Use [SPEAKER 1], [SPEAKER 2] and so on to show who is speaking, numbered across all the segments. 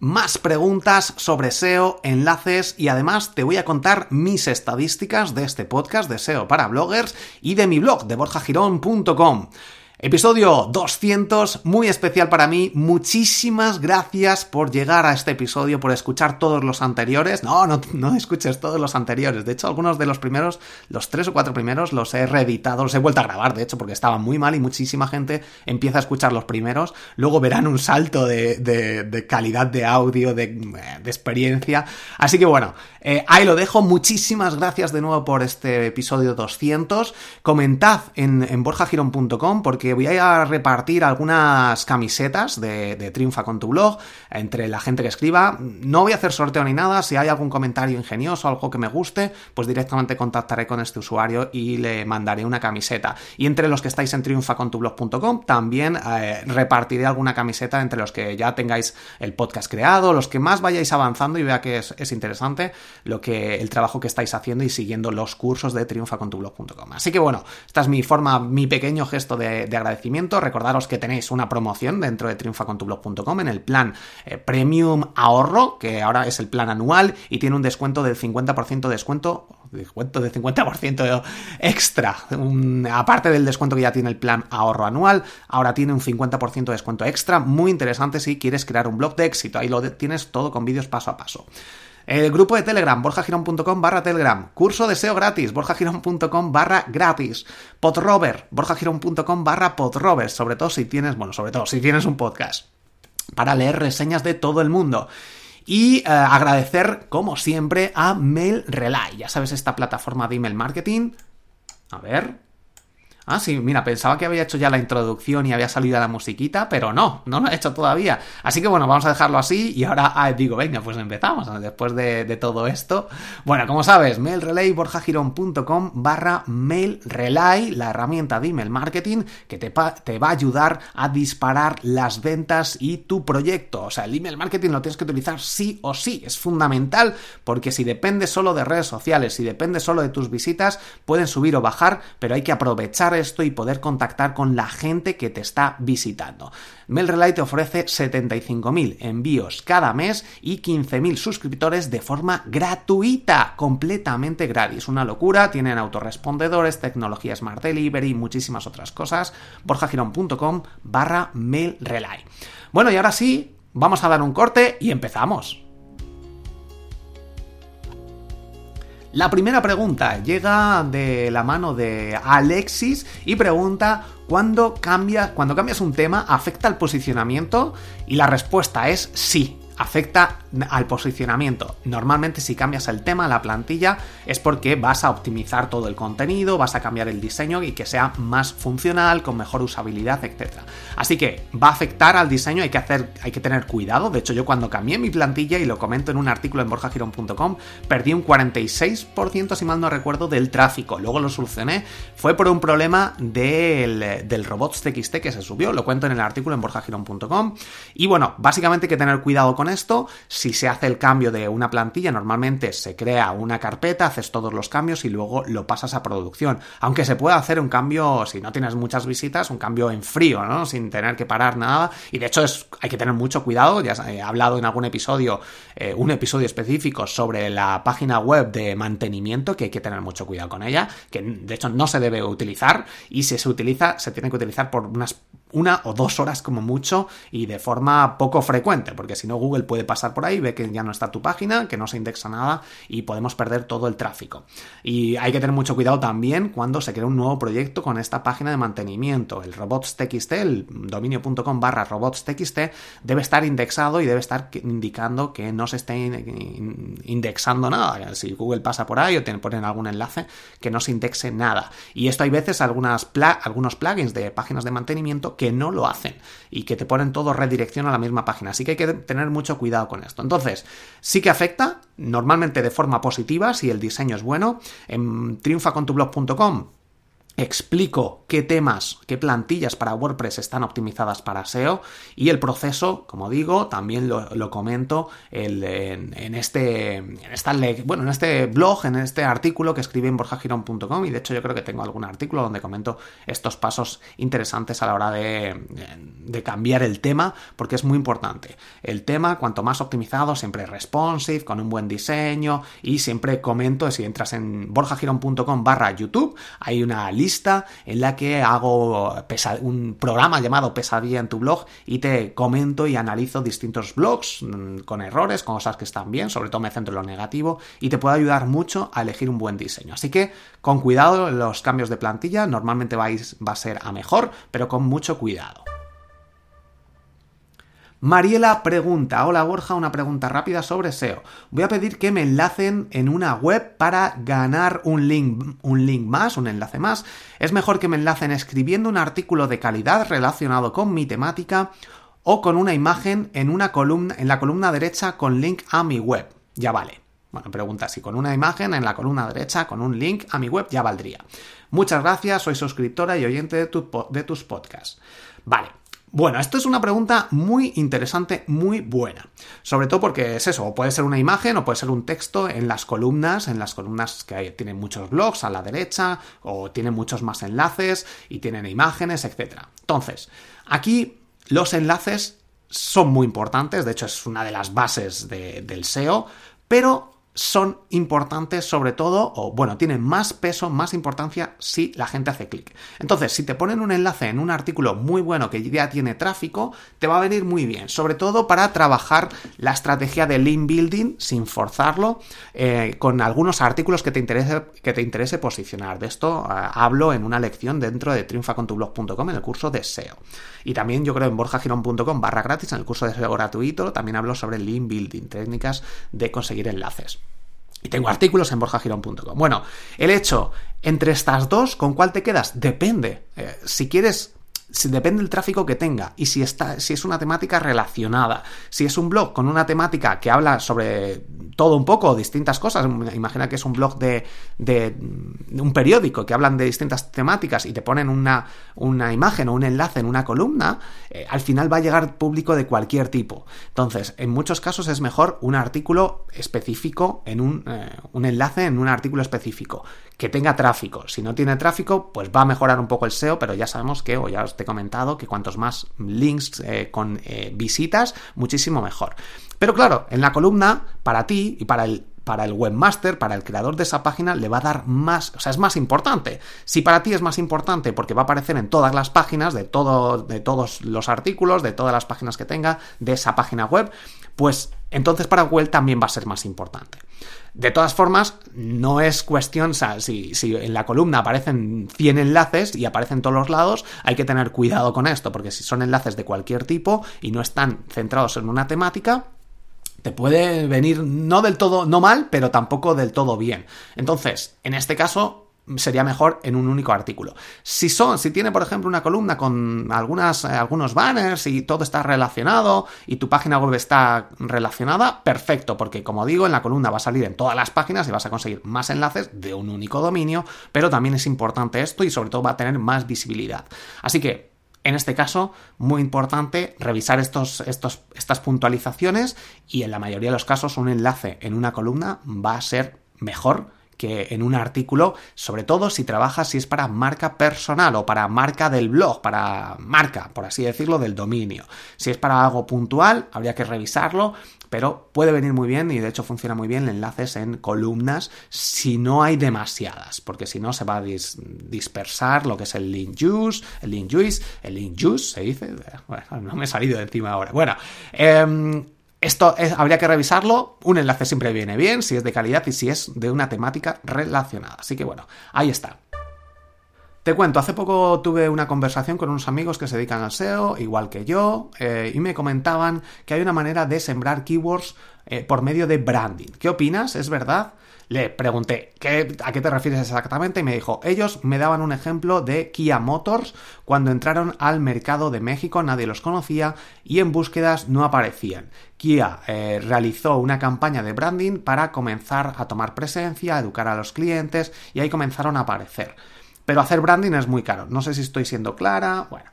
[SPEAKER 1] más preguntas sobre SEO, enlaces y además te voy a contar mis estadísticas de este podcast de SEO para bloggers y de mi blog de borjagirón.com. Episodio 200, muy especial para mí. Muchísimas gracias por llegar a este episodio, por escuchar todos los anteriores. No, no, no escuches todos los anteriores. De hecho, algunos de los primeros, los tres o cuatro primeros, los he reeditado, los he vuelto a grabar, de hecho, porque estaban muy mal y muchísima gente empieza a escuchar los primeros. Luego verán un salto de, calidad de audio, de, experiencia. Así que bueno, eh, ahí lo dejo. Muchísimas gracias de nuevo por este episodio 200. Comentad en, en borjagirón.com porque voy a repartir algunas camisetas de, Triunfa con tu blog entre la gente que escriba. No voy a hacer sorteo ni nada. Si hay algún comentario ingenioso, algo que me guste, pues directamente contactaré con este usuario y le mandaré una camiseta. Y entre los que estáis en triunfacontublog.com también eh, repartiré alguna camiseta entre los que ya tengáis el podcast creado, los que más vayáis avanzando y vea que es, interesante lo que el trabajo que estáis haciendo y siguiendo los cursos de triunfacontublog.com. Así que bueno, esta es mi forma, mi pequeño gesto de agradecimiento. Recordaros que tenéis una promoción dentro de triunfacontublog.com en el plan eh, Premium Ahorro, que ahora es el plan anual y tiene un descuento del 50% de descuento descuento de 50% extra. aparte del descuento que ya tiene el plan ahorro anual, ahora tiene un 50% de descuento extra. Muy interesante si quieres crear un blog de éxito. Ahí lo tienes todo con vídeos paso a paso. El grupo de Telegram, borjagirón.com barra Telegram. Curso de SEO gratis, borjagirón.com barra gratis. Podrover, borjagirón.com barra podrover. Sobre todo si tienes, bueno, sobre todo si tienes un podcast. Para leer reseñas de todo el mundo. Y eh, agradecer, como siempre, a Mail Relay. Ya sabes, esta plataforma de email marketing. A ver, Ah, sí, mira, pensaba que había hecho ya la introducción y había salido la musiquita, pero no, no lo he hecho todavía. Así que bueno, vamos a dejarlo así y ahora ah, digo, venga, pues empezamos después de, todo esto. Bueno, como sabes, mailrelay.borjagirón.com barra mailrelay, la herramienta de email marketing que te, te va a ayudar a disparar las ventas y tu proyecto. O sea, el email marketing lo tienes que utilizar sí o sí, es fundamental porque si depende solo de redes sociales, si depende solo de tus visitas, pueden subir o bajar, pero hay que aprovechar esto y poder contactar con la gente que te está visitando. MailRelay te ofrece 75.000 envíos cada mes y 15.000 suscriptores de forma gratuita, completamente gratis. Una locura, tienen autorrespondedores, tecnología Smart Delivery y muchísimas otras cosas. borjagirón.com barra MailRelay. Bueno, y ahora sí, vamos a dar un corte y empezamos. La primera pregunta llega de la mano de Alexis y pregunta ¿cuándo cambias, cuando cambias un tema afecta el posicionamiento? Y la respuesta es sí afecta al posicionamiento. Normalmente si cambias el tema, la plantilla, es porque vas a optimizar todo el contenido, vas a cambiar el diseño y que sea más funcional, con mejor usabilidad, etc. Así que va a afectar al diseño, hay que, hacer, hay que tener cuidado. De hecho, yo cuando cambié mi plantilla, y lo comento en un artículo en borjagirón.com, perdí un 46%, si mal no recuerdo, del tráfico. Luego lo solucioné. Fue por un problema del, del robots.txt que se subió. Lo cuento en el artículo en borjagirón.com. Y bueno, básicamente hay que tener cuidado con esto, si se hace el cambio de una plantilla, normalmente se crea una carpeta, haces todos los cambios y luego lo pasas a producción. Aunque se puede hacer un cambio, si no tienes muchas visitas, un cambio en frío, ¿no? Sin tener que parar nada. Y de hecho es, hay que tener mucho cuidado. Ya he hablado en algún episodio, eh, un episodio específico sobre la página web de mantenimiento, que hay que tener mucho cuidado con ella, que de hecho no se debe utilizar y si se utiliza, se tiene que utilizar por unas una o dos horas como mucho y de forma poco frecuente, porque si no Google puede pasar por ahí, ve que ya no está tu página, que no se indexa nada y podemos perder todo el tráfico. Y hay que tener mucho cuidado también cuando se crea un nuevo proyecto con esta página de mantenimiento. El robots.txt, el dominio.com barra robots.txt, debe estar indexado y debe estar indicando que no se esté indexando nada. Si Google pasa por ahí o te ponen algún enlace, que no se indexe nada. Y esto hay veces algunas algunos plugins de páginas de mantenimiento que no lo hacen y que te ponen todo redirección a la misma página. Así que hay que tener mucho cuidado con esto. Entonces, sí que afecta, normalmente de forma positiva, si el diseño es bueno. En triunfacontublog.com explico qué temas, qué plantillas para WordPress están optimizadas para SEO y el proceso, como digo, también lo, comento en, este, esta, bueno, en este blog, en este artículo que escribí en borjagirón.com y de hecho yo creo que tengo algún artículo donde comento estos pasos interesantes a la hora de, de cambiar el tema porque es muy importante. El tema, cuanto más optimizado, siempre responsive, con un buen diseño y siempre comento, si entras en borjagirón.com barra YouTube, hay una en la que hago un programa llamado Pesadilla en tu blog y te comento y analizo distintos blogs mm, con errores, con cosas que están bien, sobre todo me centro en lo negativo y te puedo ayudar mucho a elegir un buen diseño. Así que con cuidado los cambios de plantilla, normalmente vais, va a ser a mejor, pero con mucho cuidado. Mariela pregunta, hola Borja, una pregunta rápida sobre SEO. Voy a pedir que me enlacen en una web para ganar un link, un link más, un enlace más. Es mejor que me enlacen escribiendo un artículo de calidad relacionado con mi temática o con una imagen en una columna, en la columna derecha con link a mi web. Ya vale. Bueno, pregunta si con una imagen en la columna derecha con un link a mi web ya valdría. Muchas gracias, soy suscriptora y oyente de, de tus podcasts. Vale, bueno, esto es una pregunta muy interesante, muy buena. Sobre todo porque es eso, puede ser una imagen o puede ser un texto en las columnas, en las columnas que tienen muchos blogs a la derecha, o tienen muchos más enlaces y tienen imágenes, etc. Entonces, aquí los enlaces son muy importantes, de hecho es una de las bases del SEO, pero son importantes sobre todo, o bueno, tienen más peso, más importancia si la gente hace clic. Entonces, si te ponen un enlace en un artículo muy bueno que ya tiene tráfico, te va a venir muy bien, sobre todo para trabajar la estrategia de link building sin forzarlo, eh, con algunos artículos que te, interese, que te interese posicionar. De esto eh, hablo en una lección dentro de triunfacontublog.com en el curso de SEO. Y también yo creo en borjagirón.com barra gratis, en el curso de SEO gratuito, también hablo sobre link building, técnicas de conseguir enlaces. Y tengo artículos en borjagirón.com. Bueno, el hecho, entre estas dos, ¿con cuál te quedas? Depende. Eh, si quieres depende del tráfico que tenga y si, está, si es una temática relacionada. Si es un blog con una temática que habla sobre todo un poco, distintas cosas, imagina que es un blog de, de un periódico que hablan de distintas temáticas y te ponen una, una imagen o un enlace en una columna, eh, al final va a llegar público de cualquier tipo. Entonces, en muchos casos es mejor un artículo específico en un, eh, un enlace en un artículo específico que tenga tráfico. Si no tiene tráfico, pues va a mejorar un poco el SEO, pero ya sabemos que, o ya comentado, que cuantos más links eh, con eh, visitas, muchísimo mejor. Pero claro, en la columna, para ti y para el para el webmaster, para el creador de esa página, le va a dar más, o sea, es más importante. Si para ti es más importante porque va a aparecer en todas las páginas, de, todo, de todos los artículos, de todas las páginas que tenga, de esa página web, pues entonces para Google también va a ser más importante. De todas formas, no es cuestión, o sea, si, en la columna aparecen 100 enlaces y aparecen todos los lados, hay que tener cuidado con esto, porque si son enlaces de cualquier tipo y no están centrados en una temática, te puede venir no del todo, no mal, pero tampoco del todo bien. Entonces, en este caso, sería mejor en un único artículo. Si son, si tiene, por ejemplo, una columna con algunas, eh, algunos banners y todo está relacionado y tu página web está relacionada, perfecto, porque como digo, en la columna va a salir en todas las páginas y vas a conseguir más enlaces de un único dominio, pero también es importante esto y sobre todo va a tener más visibilidad. Así que en este caso, muy importante revisar estos, estos, estas puntualizaciones y en la mayoría de los casos un enlace en una columna va a ser mejor que en un artículo, sobre todo si trabajas si es para marca personal o para marca del blog, para marca, por así decirlo, del dominio. Si es para algo puntual, habría que revisarlo, pero puede venir muy bien y de hecho funciona muy bien enlaces en columnas si no hay demasiadas, porque si no se va a dispersar lo que es el link juice, el link juice, el link juice se dice, bueno, no me he salido de encima ahora. Bueno, eh, esto habría que revisarlo. Un enlace siempre viene bien, si es de calidad y si es de una temática relacionada. Así que bueno, ahí está. Te cuento, hace poco tuve una conversación con unos amigos que se dedican al SEO, igual que yo, eh, y me comentaban que hay una manera de sembrar keywords eh, por medio de branding. ¿Qué opinas? ¿Es verdad? Le pregunté, ¿a qué te refieres exactamente? Y me dijo, ellos me daban un ejemplo de Kia Motors cuando entraron al mercado de México, nadie los conocía y en búsquedas no aparecían. Kia eh, realizó una campaña de branding para comenzar a tomar presencia, a educar a los clientes y ahí comenzaron a aparecer. pero hacer branding es muy caro. No sé si estoy siendo clara. Bueno,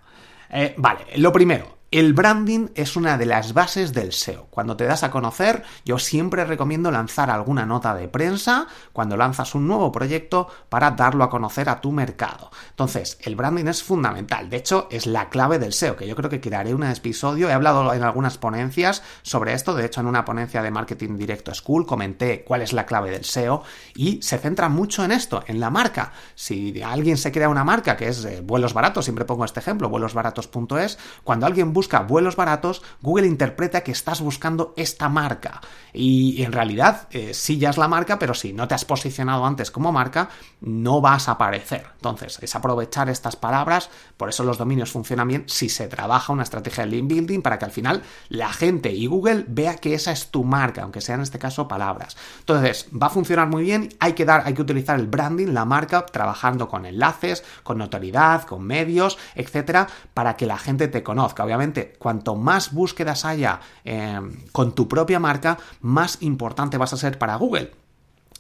[SPEAKER 1] eh, vale, lo primero, el branding es una de las bases del SEO. Cuando te das a conocer, yo siempre recomiendo lanzar alguna nota de prensa cuando lanzas un nuevo proyecto para darlo a conocer a tu mercado. Entonces, el branding es fundamental. De hecho, es la clave del SEO, que yo creo que crearé un episodio. He hablado en algunas ponencias sobre esto. De hecho, en una ponencia de Marketing Directo School comenté cuál es la clave del SEO y se centra mucho en esto, en la marca. Si alguien se crea una marca que es eh, vuelos baratos, siempre pongo este ejemplo, vuelosbaratos.es, cuando alguien busca vuelos baratos, Google interpreta que estás buscando esta marca. Y en realidad eh, sí ya es la marca, pero si no te has posicionado antes como marca, no vas a aparecer. Entonces, es aprovechar estas palabras, por eso los dominios funcionan bien si se trabaja una estrategia de link building para que al final la gente y Google vea que esa es tu marca, aunque sea en este caso palabras. Entonces, va a funcionar muy bien, hay que dar, hay que utilizar el branding, la marca, trabajando con enlaces, con notoriedad, con medios, etcétera, para que la gente te conozca. Obviamente, cuanto más búsquedas haya eh, con tu propia marca, más importante vas a ser para Google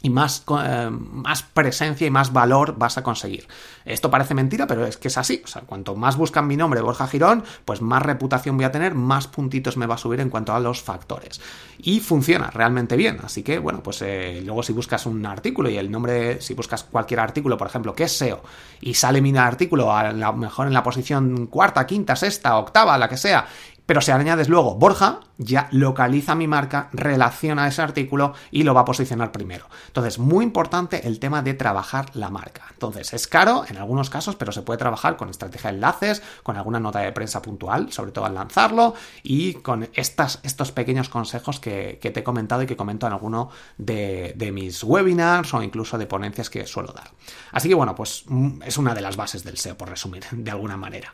[SPEAKER 1] y más, eh, más, presencia y más valor vas a conseguir. Esto parece mentira, pero es que es así. O sea, cuanto más buscan mi nombre, Borja Girón, pues más reputación voy a tener, más puntitos me va a subir en cuanto a los factores. Y funciona realmente bien. Así que, bueno, pues eh, luego si buscas un artículo y el nombre, si buscas cualquier artículo, por ejemplo, que es SEO, y sale mi artículo a lo mejor en la posición cuarta, quinta, sexta, octava, la que sea, pero si añades luego Borja, ya localiza mi marca, relaciona ese artículo y lo va a posicionar primero. Entonces, muy importante el tema de trabajar la marca. Entonces, es caro en algunos casos, pero se puede trabajar con estrategia de enlaces, con alguna nota de prensa puntual, sobre todo al lanzarlo, y con estas, estos pequeños consejos que, te he comentado y que comento en alguno de, de mis webinars o incluso de ponencias que suelo dar. Así que bueno, pues mm, es una de las bases del SEO, por resumir, de alguna manera.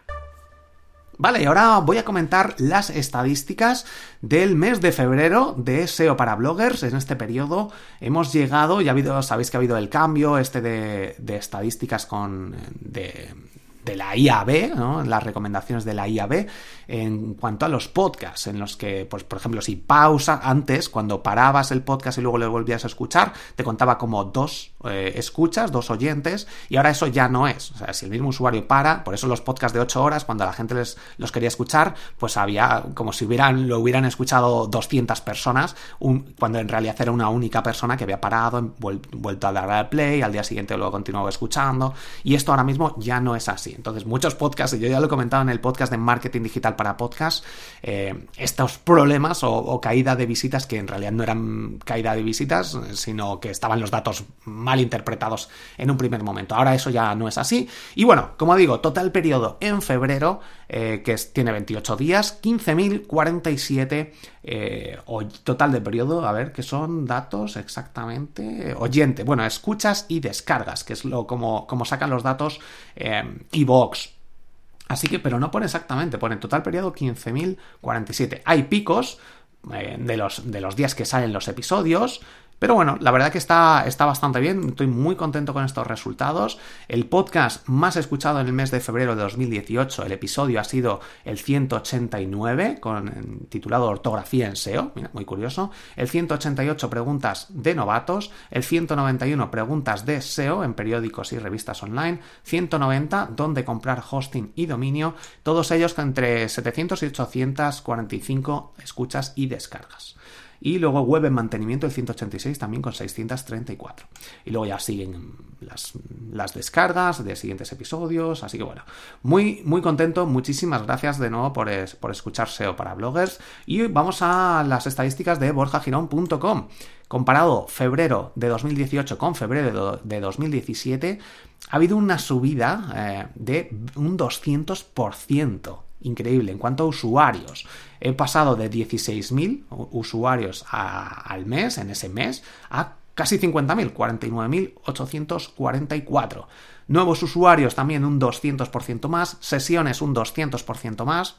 [SPEAKER 1] Vale, y ahora voy a comentar las estadísticas del mes de febrero de SEO para bloggers. En este periodo hemos llegado, ya ha habido, sabéis que ha habido el cambio este de, de estadísticas con de, de la IAB, ¿no? las recomendaciones de la IAB en cuanto a los podcasts, en los que, pues, por ejemplo, si pausa antes, cuando parabas el podcast y luego lo volvías a escuchar, te contaba como dos eh, escuchas, dos oyentes, y ahora eso ya no es. O sea, si el mismo usuario para, por eso los podcasts de 8 horas, cuando la gente les, los quería escuchar, pues había como si hubieran, lo hubieran escuchado 200 personas, cuando en realidad era una única persona que había parado, vuelto a dar al play, al día siguiente luego continuaba escuchando, y esto ahora mismo ya no es así. Entonces, muchos podcasts, y yo ya lo he comentado en el podcast de marketing digital para podcast, eh, estos problemas o, caída de visitas, que en realidad no eran caída de visitas, sino que estaban los datos mal interpretados en un primer momento. Ahora eso ya no es así. Y bueno, como digo, total periodo en febrero, eh, que tiene 28 días, 15.047 eh, total de periodo, a ver, que son datos exactamente, oyente, bueno, escuchas y descargas, que es lo como, como sacan los datos eh, Vox Así que, pero no pone exactamente, pone total periodo 15.047. Hay picos eh, de, los, de los días que salen los episodios, pero bueno, la verdad que está, está bastante bien, estoy muy contento con estos resultados. El podcast más escuchado en el mes de febrero de 2018, el episodio ha sido el 189, con, titulado Ortografía en SEO, mira, muy curioso. El 188, preguntas de novatos. El 191, preguntas de SEO en periódicos y revistas online. 190, dónde comprar hosting y dominio. Todos ellos entre 700 y 845 escuchas y descargas. Y luego web en mantenimiento el 186 también con 634. Y luego ya siguen las, descargas de siguientes episodios. Así que bueno, muy, muy contento. Muchísimas gracias de nuevo por, por escuchar SEO para bloggers. Y vamos a las estadísticas de borjagirón.com. Comparado febrero de 2018 con febrero de 2017, ha habido una subida eh, de un 200% increíble. En cuanto a usuarios, he pasado de 16.000 usuarios al mes, en ese mes, a casi 50.000, 49.844. Nuevos usuarios también un 200% más, sesiones un 200% más,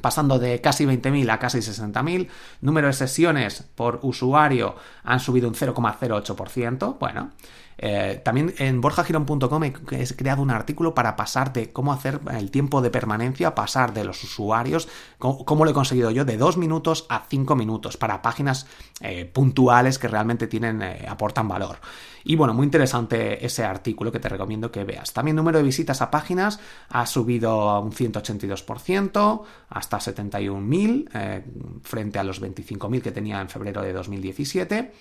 [SPEAKER 1] pasando de casi 20.000 a casi 60.000. Número de sesiones por usuario han subido un 0,08%. Bueno, Eh, también en borjagirón.com he creado un artículo para pasar de cómo hacer el tiempo de permanencia, pasar de los usuarios, cómo, lo he conseguido yo, de dos minutos a cinco minutos para páginas eh, puntuales que realmente tienen, eh, aportan valor. Y bueno, muy interesante ese artículo que te recomiendo que veas. También número de visitas a páginas ha subido a un 182%, hasta 71.000, frente a los 25.000 que tenía en febrero de 2017.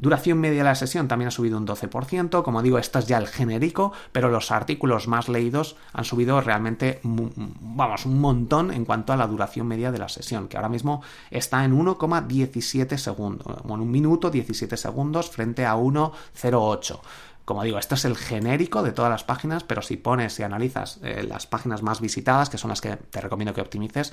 [SPEAKER 1] Duración media de la sesión también ha subido un 12%. Como digo, esto es ya el genérico, pero los artículos más leídos han subido realmente, vamos, un montón en cuanto a la duración media de la sesión, que ahora mismo está en 1,17 segundos. Bueno, un minuto 17 segundos frente a 1,08. Como digo, esto es el genérico de todas las páginas, pero si pones y analizas eh, las páginas más visitadas, que son las que te recomiendo que optimices,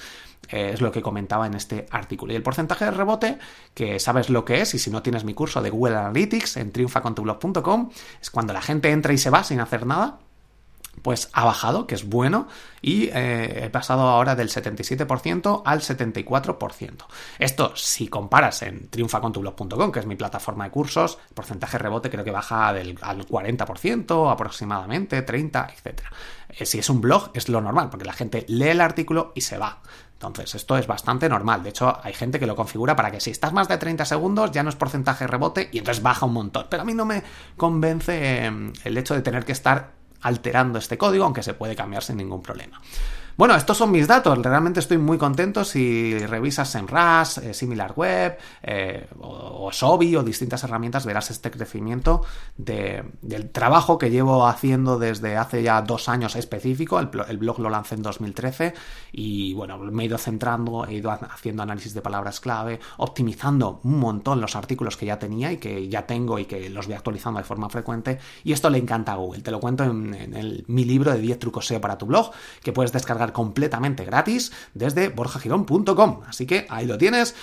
[SPEAKER 1] eh, es lo que comentaba en este artículo. Y el porcentaje de rebote, que sabes lo que es, y si no tienes mi curso de Google Analytics en triunfacontublog.com, es cuando la gente entra y se va sin hacer nada pues ha bajado, que es bueno, y eh, he pasado ahora del 77% al 74%. Esto, si comparas en triunfacontublog.com, que es mi plataforma de cursos, porcentaje rebote creo que baja del, al 40% aproximadamente, 30%, etc. Eh, si es un blog, es lo normal, porque la gente lee el artículo y se va. Entonces, esto es bastante normal. De hecho, hay gente que lo configura para que si estás más de 30 segundos ya no es porcentaje rebote y entonces baja un montón. Pero a mí no me convence em, el hecho de tener que estar alterando este código, aunque se puede cambiar sin ningún problema. Bueno, estos son mis datos. Realmente estoy muy contento si revisas en RAS, eh, SimilarWeb eh, o, Sobi o distintas herramientas, verás este crecimiento del trabajo que llevo haciendo desde hace ya dos años específico. El, el, blog lo lancé en 2013 y bueno, me he ido centrando, he ido haciendo análisis de palabras clave, optimizando un montón los artículos que ya tenía y que ya tengo y que los voy actualizando de forma frecuente. Y esto le encanta a Google. Te lo cuento en, mi libro de 10 trucos SEO para tu blog, que puedes descargar completamente gratis desde borjagirón.com. Así que ahí lo tienes.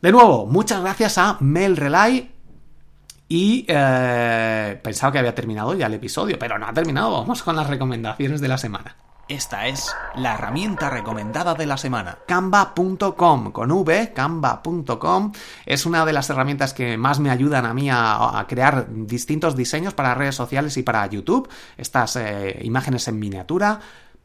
[SPEAKER 1] De nuevo, muchas gracias a Mel Relay. Y eh, pensaba que había terminado ya el episodio, pero no ha terminado. Vamos con las recomendaciones de la semana.
[SPEAKER 2] Esta es la herramienta recomendada de la semana.
[SPEAKER 1] Canva.com con V, canva.com es una de las herramientas que más me ayudan a mí a, crear distintos diseños para redes sociales y para YouTube. Estas eh, imágenes en miniatura,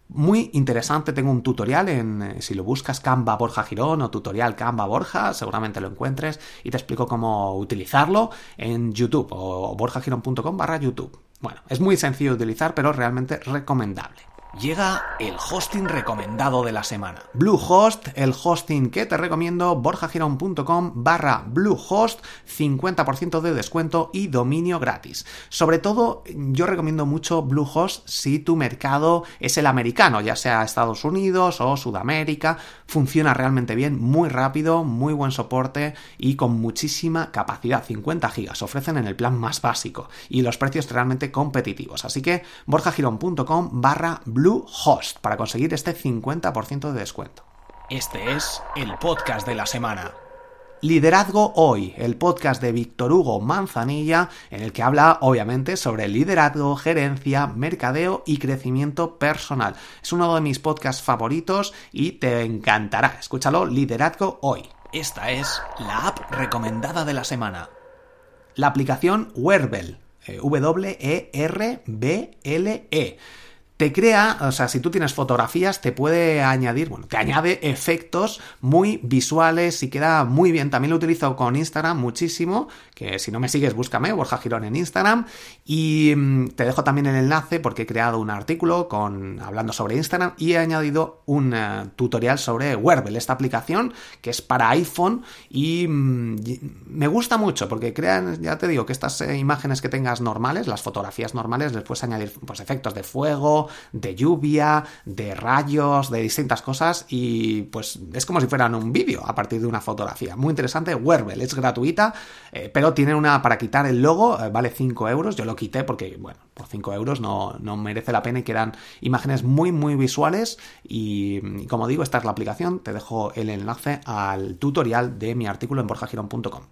[SPEAKER 1] muy interesante, tengo un tutorial en, eh, si lo buscas Canva Borja Girón o tutorial Canva Borja, seguramente lo encuentres y te explico cómo utilizarlo en YouTube o borjagirón.com barra YouTube. Bueno, es muy sencillo de utilizar, pero realmente recomendable.
[SPEAKER 2] Llega el hosting recomendado de la semana.
[SPEAKER 1] Bluehost, el hosting que te recomiendo, borjagirón.com barra Bluehost, 50% de descuento y dominio gratis. Sobre todo, yo recomiendo mucho Bluehost si tu mercado es el americano, ya sea Estados Unidos o Sudamérica. Funciona realmente bien, muy rápido, muy buen soporte y con muchísima capacidad. 50 gigas ofrecen en el plan más básico y los precios realmente competitivos. Así que borjagirón.com barra Bluehost Bluehost para conseguir este 50% de descuento.
[SPEAKER 2] Este es el podcast de la semana.
[SPEAKER 1] Liderazgo Hoy, el podcast de Víctor Hugo Manzanilla, en el que habla obviamente sobre liderazgo, gerencia, mercadeo y crecimiento personal. Es uno de mis podcasts favoritos y te encantará. Escúchalo, Liderazgo Hoy.
[SPEAKER 2] Esta es la app recomendada de la semana.
[SPEAKER 1] La aplicación Werbel, W-E-R-B-L-E. -E te crea, o sea, si tú tienes fotografías, te puede añadir, bueno, te añade efectos muy visuales y queda muy bien. También lo utilizo con Instagram muchísimo, que si no me sigues, búscame, Borja Girón en Instagram. Y mm, te dejo también el enlace porque he creado un artículo con, hablando sobre Instagram y he añadido un eh, tutorial sobre Werbel, esta aplicación que es para iPhone y mm, me gusta mucho porque crean, ya te digo, que estas eh, imágenes que tengas normales, las fotografías normales, les puedes añadir pues efectos de fuego, de lluvia, de rayos, de distintas cosas y pues es como si fueran un vídeo a partir de una fotografía. Muy interesante, Werbel, es gratuita, eh, pero tiene una para quitar el logo, eh, vale 5 euros, yo lo quité porque, bueno, por 5 euros no, merece la pena y quedan imágenes muy, muy visuales y, como digo, esta es la aplicación, te dejo el enlace al tutorial de mi artículo en borjagirón.com.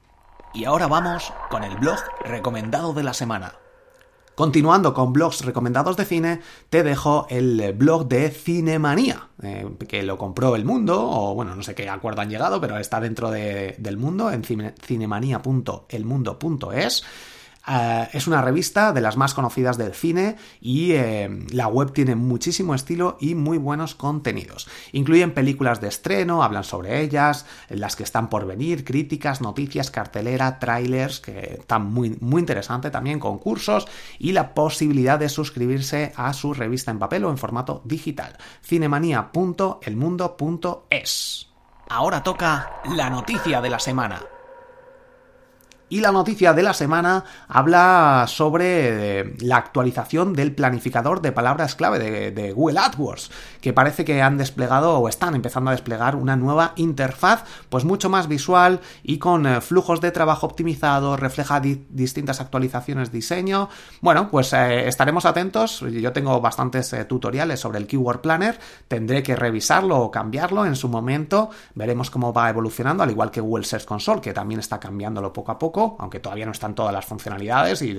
[SPEAKER 2] Y ahora vamos con el blog recomendado de la semana.
[SPEAKER 1] Continuando con blogs recomendados de cine, te dejo el blog de Cinemanía, eh, que lo compró El Mundo, o bueno, no sé qué acuerdo han llegado, pero está dentro del mundo en cinemanía.elmundo.es. Eh, es una revista de las más conocidas del cine y eh, la web tiene muchísimo estilo y muy buenos contenidos. Incluyen películas de estreno, hablan sobre ellas, las que están por venir, críticas, noticias, cartelera, trailers, que están muy, muy interesante también, concursos y la posibilidad de suscribirse a su revista en papel o en formato digital. cinemanía.elmundo.es.
[SPEAKER 2] Ahora toca la noticia de la semana.
[SPEAKER 1] Y la noticia de la semana habla sobre eh, la actualización del planificador de palabras clave de, Google AdWords, que parece que han desplegado o están empezando a desplegar una nueva interfaz, pues mucho más visual y con eh, flujos de trabajo optimizados, refleja distintas actualizaciones diseño. Bueno, pues eh, estaremos atentos. Yo tengo bastantes tutoriales sobre el Keyword Planner, tendré que revisarlo o cambiarlo en su momento. Veremos cómo va evolucionando, al igual que Google Search Console, que también está cambiándolo poco a poco aunque todavía no están todas las funcionalidades y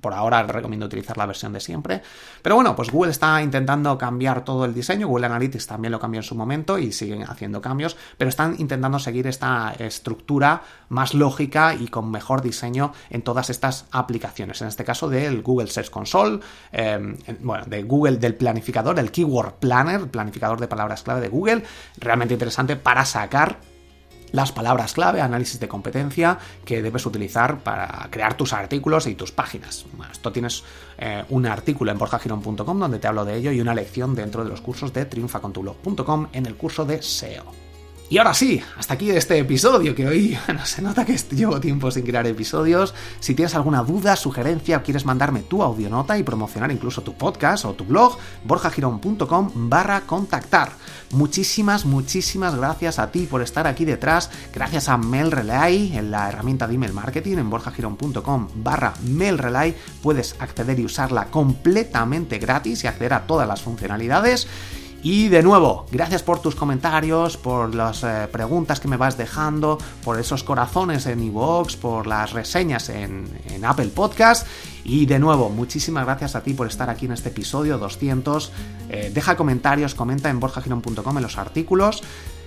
[SPEAKER 1] por ahora recomiendo utilizar la versión de siempre. Pero bueno, pues Google está intentando cambiar todo el diseño, Google Analytics también lo cambió en su momento y siguen haciendo cambios, pero están intentando seguir esta estructura más lógica y con mejor diseño en todas estas aplicaciones. En este caso del Google Search Console, em, bueno, de Google del planificador, el Keyword Planner, planificador de palabras clave de Google, realmente interesante para sacar las palabras clave, análisis de competencia que debes utilizar para crear tus artículos y tus páginas. esto tienes eh, un artículo en borjagiron.com donde te hablo de ello y una lección dentro de los cursos de triunfacontublog.com en el curso de SEO. Y ahora sí, hasta aquí este episodio, que hoy no se nota que llevo tiempo sin crear episodios. Si tienes alguna duda, sugerencia o quieres mandarme tu audionota y promocionar incluso tu podcast o tu blog, borjagirón.com barra contactar. Muchísimas, muchísimas gracias a ti por estar aquí detrás. Gracias a Mail Relay en la herramienta de email marketing en borjagirón.com barra Mail Relay. Puedes acceder y usarla completamente gratis y acceder a todas las funcionalidades. Y de nuevo, gracias por tus comentarios, por las eh, preguntas que me vas dejando, por esos corazones en iVoox, por las reseñas en, Apple Podcast. Y de nuevo, muchísimas gracias a ti por estar aquí en este episodio 200. Eh, deja comentarios, comenta en borjagiron.com en los artículos.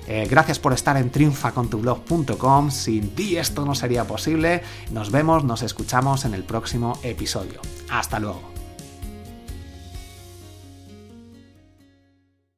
[SPEAKER 1] Eh, gracias por estar en triunfacontublog.com. Sin ti esto no sería posible. Nos vemos, nos escuchamos en el próximo episodio. Hasta luego.